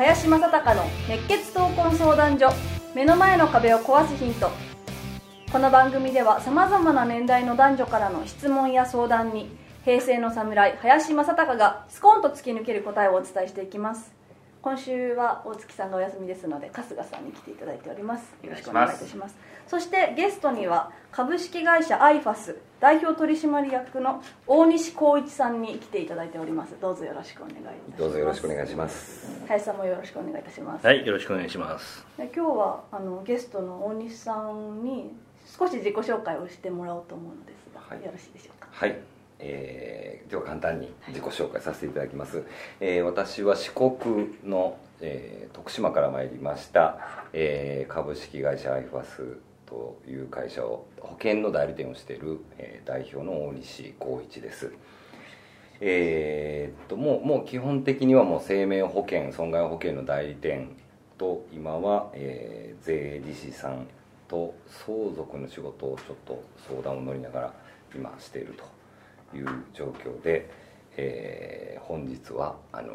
林正孝の熱血闘魂相談所。目の前の壁を壊すヒント。この番組ではさまざまな年代の男女からの質問や相談に平成の侍林正孝がスコーンと突き抜ける答えをお伝えしていきます。今週は大月さんがお休みですので春日さんに来ていただいております。よろしくお願いいたします。そしてゲストには株式会社アイファス代表取締役の大西光一さんに来ていただいております。どうぞよろしくお願いいたします。どうぞよろしくお願いします。林さんもよろしくお願いいたします、はい、よろしくお願いします。で今日はあのゲストの大西さんに少し自己紹介をしてもらおうと思うのですが、はい。よろしいでしょうか？はい、えーでは簡単に自己紹介させていただきます、えー私は四国の、えー徳島から参りました、えー株式会社アイファスという会社を保険の代理店をしている、えー代表の大西光一です。えーっともうもう基本的にはもう生命保険損害保険の代理店と今は、えー税理士さんと相続の仕事をちょっと相談を乗りながら今しているという状況で、えー本日はあのー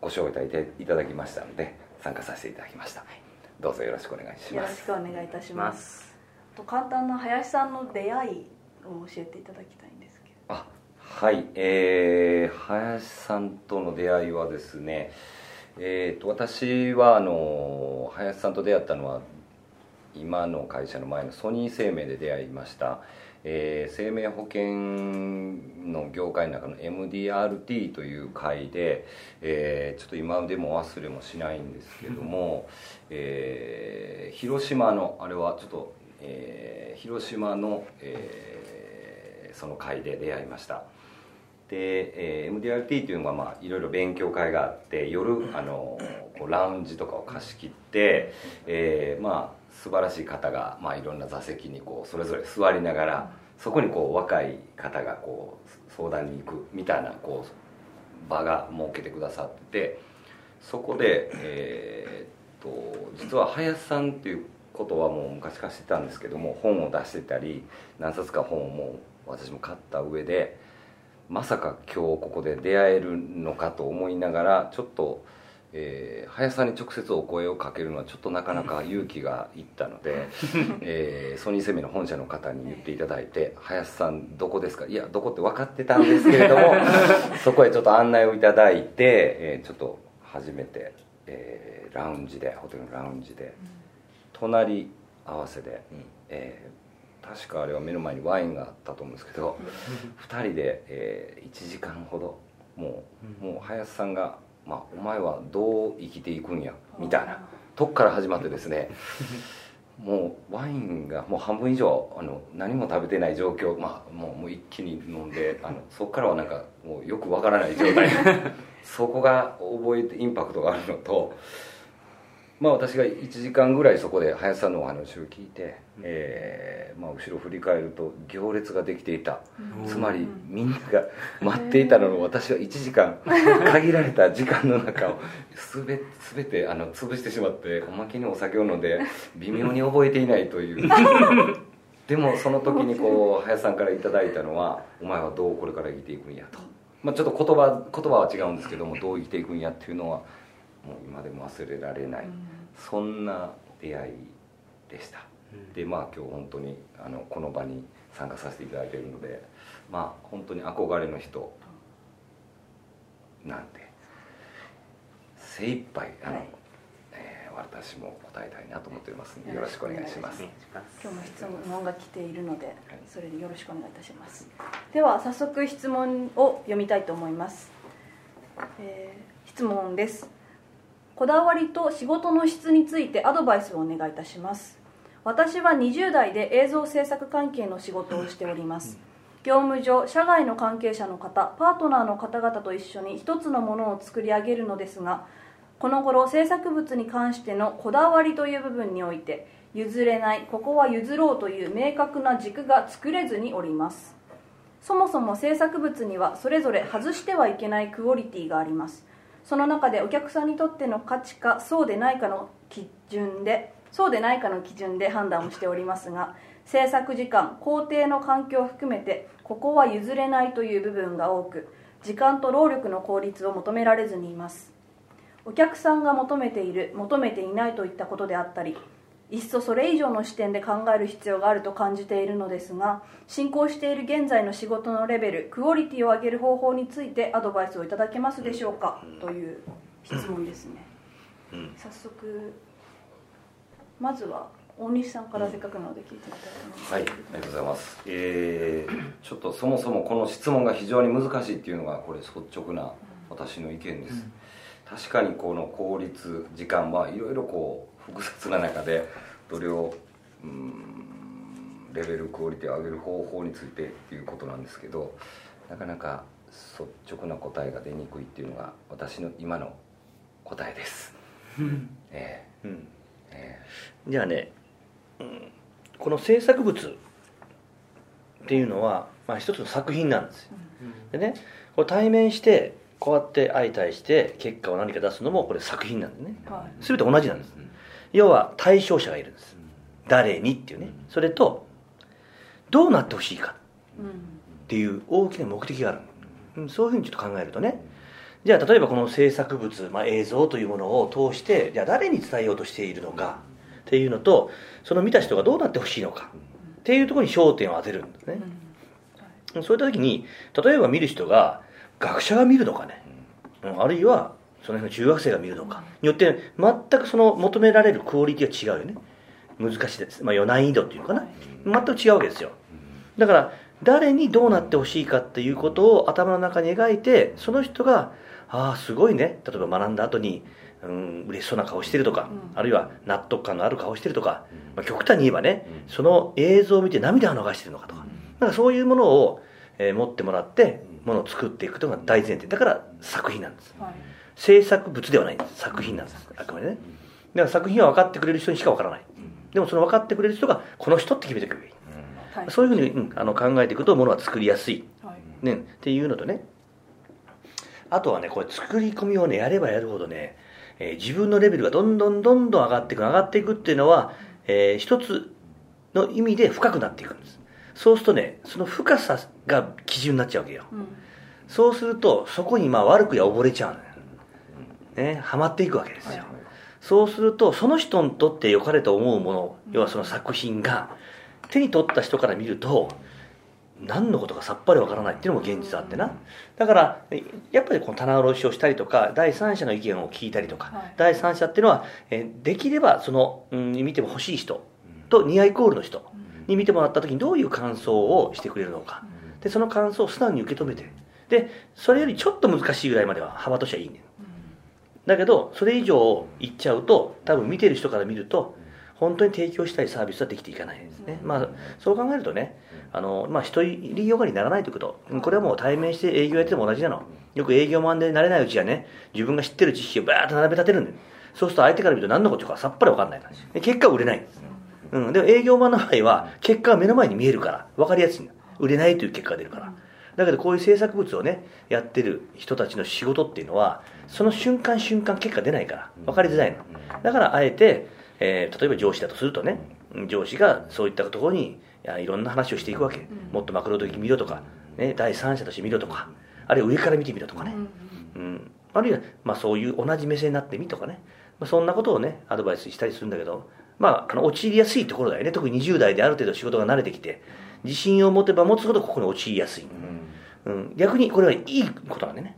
ご招待いただきましたので参加させていただきました、どうぞよろしくお願いしよろしますくお願いいたします。と簡単な林さんの出会いを教えていただきたいんですけど。あはい。えー、林さんとの出会いはですねえー、と私はあの林さんと出会ったのは今の会社の前のソニー生命で出会いました、えー生命保険の業界の中の MDRT という会で、えーちょっと今でも忘れもしないんですけども、えー広島のあれはちょっと、えー広島の、えーその会で出会いました。で、えー MDRT というのが、まあ、いろいろ勉強会があって夜あのこうラウンジとかを貸し切って、えーまあ素晴らしい方が、まあ、いろんな座席にこうそれぞれ座りながらそこにこう若い方がこう相談に行くみたいなこう場が設けてくださっててそこで、えーっと実は林さんっていうことはもう昔から知ってたんですけども本を出してたり何冊か本をもう私も買った上でまさか今日ここで出会えるのかと思いながらちょっと、えー林さんに直接お声をかけるのはちょっとなかなか勇気がいったので、えーソニーセミの本社の方に言っていただいて「林さんどこですか?」いやどこって分かってたんですけれども そこへちょっと案内をいただいて、えーちょっと初めて、えーラウンジでホテルのラウンジで隣合わせで、えー確かあれは目の前にワインがあったと思うんですけど 2人で、え1時間ほどもうもう林さんが、まあ「お前はどう生きていくんや」みたいな。とこから始まってですね もうワインがもう半分以上あの何も食べてない状況、まあ、もうもう一気に飲んであのそこからはなんかもうよくわからない状態。そこが覚えてインパクトがあるのとまあ私が1時間ぐらいそこで林さんのお話を聞いて、えーまあ、後ろ振り返ると行列ができていた、つまりみんなが待っていたのを私は1時間限られた時間の中をすべ全てあの潰してしまっておまけにお酒を飲んで微妙に覚えていないという。でもその時にこう林さんからいただいたのは「お前はどうこれから生きていくんや」と、まあ、ちょっと言葉言葉は違うんですけどもどう生きていくんやっていうのはもう今でも忘れられない、そんな出会いでした、でまあ今日本当にあのこの場に参加させていただいているのでまあ本当に憧れの人なんで精一杯あの、はい。えー私も答えたいなと思っておりますのでよろしくお願いします。今日も質問が来ているのでそれでよろしくお願いいたします。では早速質問を読みたいと思います、えー質問ですこだわりと仕事の質についてアドバイスをお願いいたします。私は20代で映像制作関係の仕事をしております。業務上社外の関係者の方パートナーの方々と一緒に一つのものを作り上げるのですがこの頃制作物に関してのこだわりという部分において譲れないここは譲ろうという明確な軸が作れずにおります。そもそも制作物にはそれぞれ外してはいけないクオリティがあります。その中でお客さんにとっての価値かそうでないかの基準でそうでないかの基準で判断をしておりますが制作時間工程の環境を含めてここは譲れないという部分が多く時間と労力の効率を求められずにいます。お客さんが求めている求めていないといったことであったりいっそそれ以上の視点で考える必要があると感じているのですが進行している現在の仕事のレベルクオリティを上げる方法についてアドバイスをいただけますでしょうか？という質問ですね、早速まずは大西さんからせっかくなので聞いてみたいと思います、はい、ありがとうございます。えー、ちょっとそもそもこの質問が非常に難しいっていうのがこれ率直な私の意見です。確かにこの効率時間はいろいろこう複雑な中でどれをうーんレベルクオリティを上げる方法についてっていうことなんですけどなかなか率直な答えが出にくいっていうのが私の今の答えです。えうん。ーえ。じゃあね、うんこの制作物っていうのは、まあ、一つの作品なんですよ。でねこう対面してこうやって相対して結果を何か出すのもこれ作品なんでね。はい。全て同じなんです要は対象者がいるんです。誰にっていうね。それとどうなってほしいか。うん。っていう大きな目的がある、うん、そういうふうにちょっと考えるとね。じゃあ例えばこの制作物、まあ、映像というものを通してじゃあ誰に伝えようとしているのか。っていうのとその見た人がどうなってほしいのか。っていうところに焦点を当てるんですね、そういった時に例えば見る人が学者が見るのかね、うんあるいはその辺の中学生が見るのか。によって全くその求められるクオリティが違うよね。難しいです、まあ、難易度っていうのかな。全く違うわけですよ。だから誰にどうなってほしいかっていうことを頭の中に描いてその人がああすごいね。例えば学んだ後にうん嬉しそうな顔してるとか、うん。あるいは納得感のある顔してるとか、まあ、極端に言えばねその映像を見て涙を流してるのかとか。なん。かそういうものを、えー持ってもらってものを作っていくというのが大前提。だから作品なんです。はい制作物ではないんです作品なんです。あくまでね。だから作品は分かってくれる人にしか分からない。でもその分かってくれる人がこの人って決めてくれるはい。そういうふうに、うん、あの考えていくとものは作りやすい、はい。ね、っていうのとね。あとはねこれ作り込みをねやればやるほどね、えー自分のレベルがどんどんどんどん上がっていく上がっていくっていうのは、えー一つの意味で深くなっていくんです。そうするとねその深さが基準になっちゃうわけよ。うん。そうするとそこにまあ悪くや溺れちゃうのよねハマっていくわけですよ、そうするとその人にとって良かれと思うもの要はその作品が手に取った人から見ると何のことかさっぱりわからないっていうのも現実あってな。だからやっぱりこの棚卸しをしたりとか第三者の意見を聞いたりとか、はい。第三者っていうのはえーできればその、うん、見ても欲しい人とニアイコールの人に見てもらった時にどういう感想をしてくれるのか。でその感想を素直に受け止めて。でそれよりちょっと難しいぐらいまでは幅としてはいいねだけどそれ以上いっちゃうと多分見てる人から見ると本当に提供したいサービスはできていかない。ですね、まあそう考えるとねあの、まあ、一人よがりにならないということ。これはもう対面して営業やってても同じなの。よく営業マンで慣れないうちはね自分が知ってる知識をバーッと並べ立てるんだよそうすると相手から見ると何のことかさっぱり分かんない感じで結果は売れない。うん、でも営業マンの場合は結果が目の前に見えるから。分かりやすいんだ。売れないという結果が出るからだけどこういう制作物をねやってる人たちの仕事っていうのはその瞬間瞬間結果出ないから分かりづらいの。だからあえて、えー例えば上司だとするとね上司がそういったところにいやいろんな話をしていくわけ。もっとマクロ的に見ろとか、ね、第三者として見ろとかあるいは上から見てみろとかね、うん、あるいは、まあ、そういう同じ目線になってみとかね、まあ、そんなことをねアドバイスしたりするんだけど、まあ、あの陥りやすいところだよね。特に20代である程度仕事が慣れてきて自信を持てば持つほどここに陥りやすい、うん、逆にこれはいいことなんでね。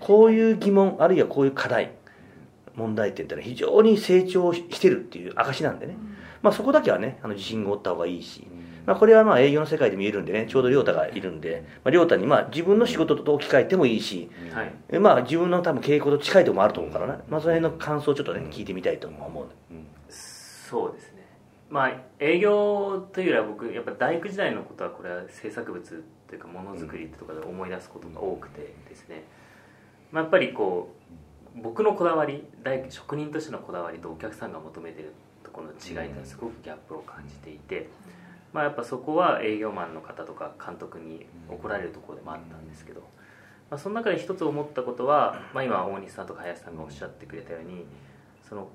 こういう疑問あるいはこういう課題問題点ってのは非常に成長してるっていう証なんでね、まあ、そこだけはねあの自信を持った方がいいし、まあ、これはまあ営業の世界で見えるんでねちょうど亮太がいるんで、まあ、亮太にまあ自分の仕事と置き換えてもいいし、はい。えまあ自分の多分傾向と近いところもあると思うからね、まあ、その辺の感想をちょっとね聞いてみたいと思う。そうですね。まあ営業というよりは僕やっぱ大工時代のことはこれは制作物というかものづくりってとかで思い出すことが多くてですね、まあ、やっぱりこう僕のこだわり大職人としてのこだわりとお客さんが求めてるところの違いっていうのはすごくギャップを感じていて、まあ、やっぱそこは営業マンの方とか監督に怒られるところでもあったんですけど、まあ、その中で一つ思ったことは、まあ、今大西さんとか林さんがおっしゃってくれたようにその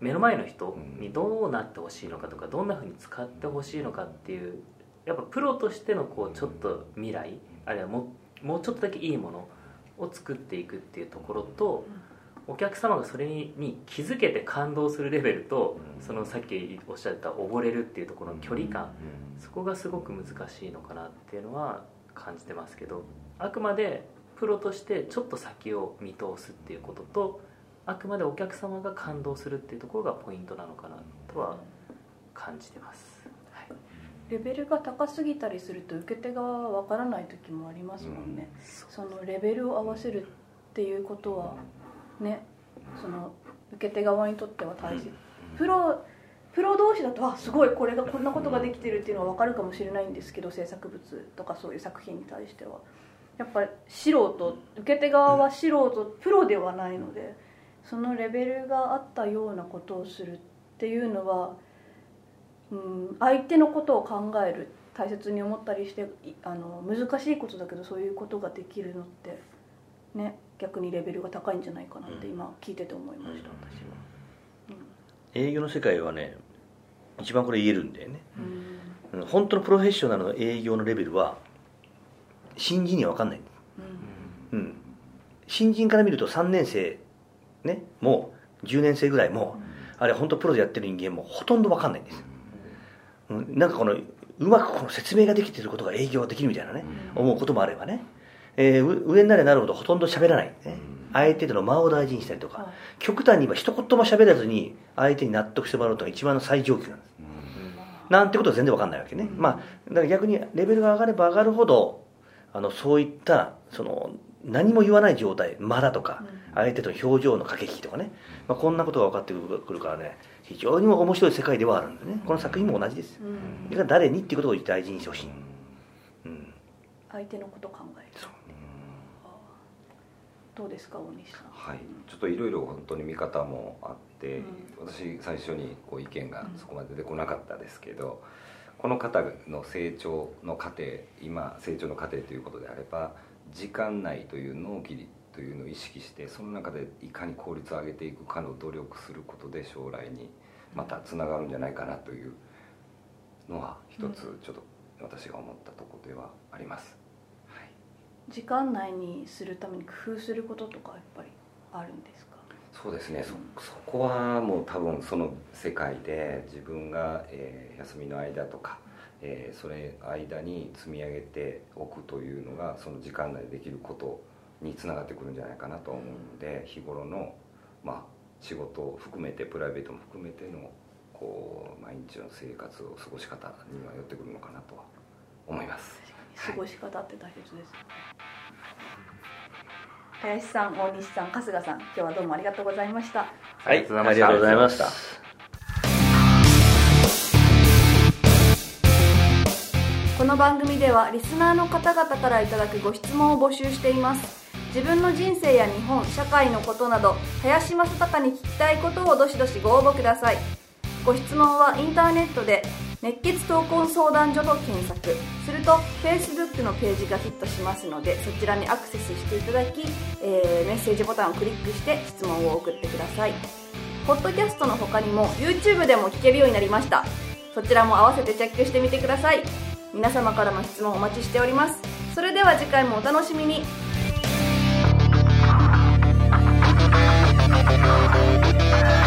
目の前の人にどうなってほしいのかとかどんなふうに使ってほしいのかっていうやっぱプロとしてのこうちょっと未来あるいはももうちょっとだけいいものを作っていくっていうところとお客様がそれに気づけて感動するレベルとそのさっきおっしゃった溺れるっていうところの距離感そこがすごく難しいのかなっていうのは感じてますけどあくまでプロとしてちょっと先を見通すっていうこととあくまでお客様が感動するっていうところがポイントなのかなとは感じてます、はい、レベルが高すぎたりすると受け手側はわからない時もありますもんね、そのレベルを合わせるっていうことはねその受け手側にとっては大切。プロプロ同士だとあすごいこれがこんなことができてるっていうのは分かるかもしれないんですけど制作物とかそういう作品に対しては。やっぱり素人受け手側は素人プロではないのでそのレベルがあったようなことをするっていうのは、うん、相手のことを考える大切に思ったりしていあの難しいことだけどそういうことができるのってね逆にレベルが高いんじゃないかなって今聞いてて思いました私は。営業の世界はね一番これ言えるんだよね。うん。うん本当のプロフェッショナルの営業のレベルは新人には分かんない。うん。うん。新人から見ると3年生ねもう10年生ぐらいもあれ本当プロでやってる人間もほとんど分かんないんですうんなんかこのうまくこの説明ができてることが営業ができるみたいなね。思うこともあればね、えーう上になればなるほどほとんど喋らない、ね、相手との間を大事にしたりとか、はい。極端に言えば一言も喋らずに相手に納得してもらうとが一番の最上級なん。ですなんてことは全然わかんないわけね、まあだから逆にレベルが上がれば上がるほどあのそういったその何も言わない状態間だとか相手との表情の駆け引きとかね、まあ、こんなことが分かってくるからね非常に面白い世界ではあるんでね。この作品も同じです。うん。だから誰にっていうことを大事にしてほしい、うん、相手のこと考える。そう。どうですか大西さん？はい、ちょっといろいろ本当に見方もあって、うん。私最初にこう意見がそこまで出てこなかったですけど、この方の成長の過程今成長の過程ということであれば時間内という納期というのを意識してその中でいかに効率を上げていくかの努力することで将来にまたつながるんじゃないかなというのは一つちょっと私が思ったところではあります。はい。時間内にするために工夫することとかやっぱりあるんですか？そうですね。そそこはもう多分その世界で自分が、えー休みの間とか、えーそれ間に積み上げておくというのがその時間内でできることにつながってくるんじゃないかなと思うので日頃の、まあ、仕事を含めてプライベートも含めてのこう毎日の生活を過ごし方には寄ってくるのかなとは思います。過ごし方って大切です、林さん大西さん春日さん今日はどうもありがとうございました。はいありがとうございました。この番組ではリスナーの方々からいただくご質問を募集しています自分の人生や日本社会のことなど林正孝に聞きたいことをどしどしご応募ください。ご質問はインターネットで熱血闘魂相談所と検索。すると Facebook のページがヒットしますのでそちらにアクセスしていただき、えーメッセージボタンをクリックして質問を送ってください。ポッドキャストの他にも YouTube でも聞けるようになりました。そちらも合わせてチェックしてみてください。皆様からの質問お待ちしております。それでは次回もお楽しみに。Yeah.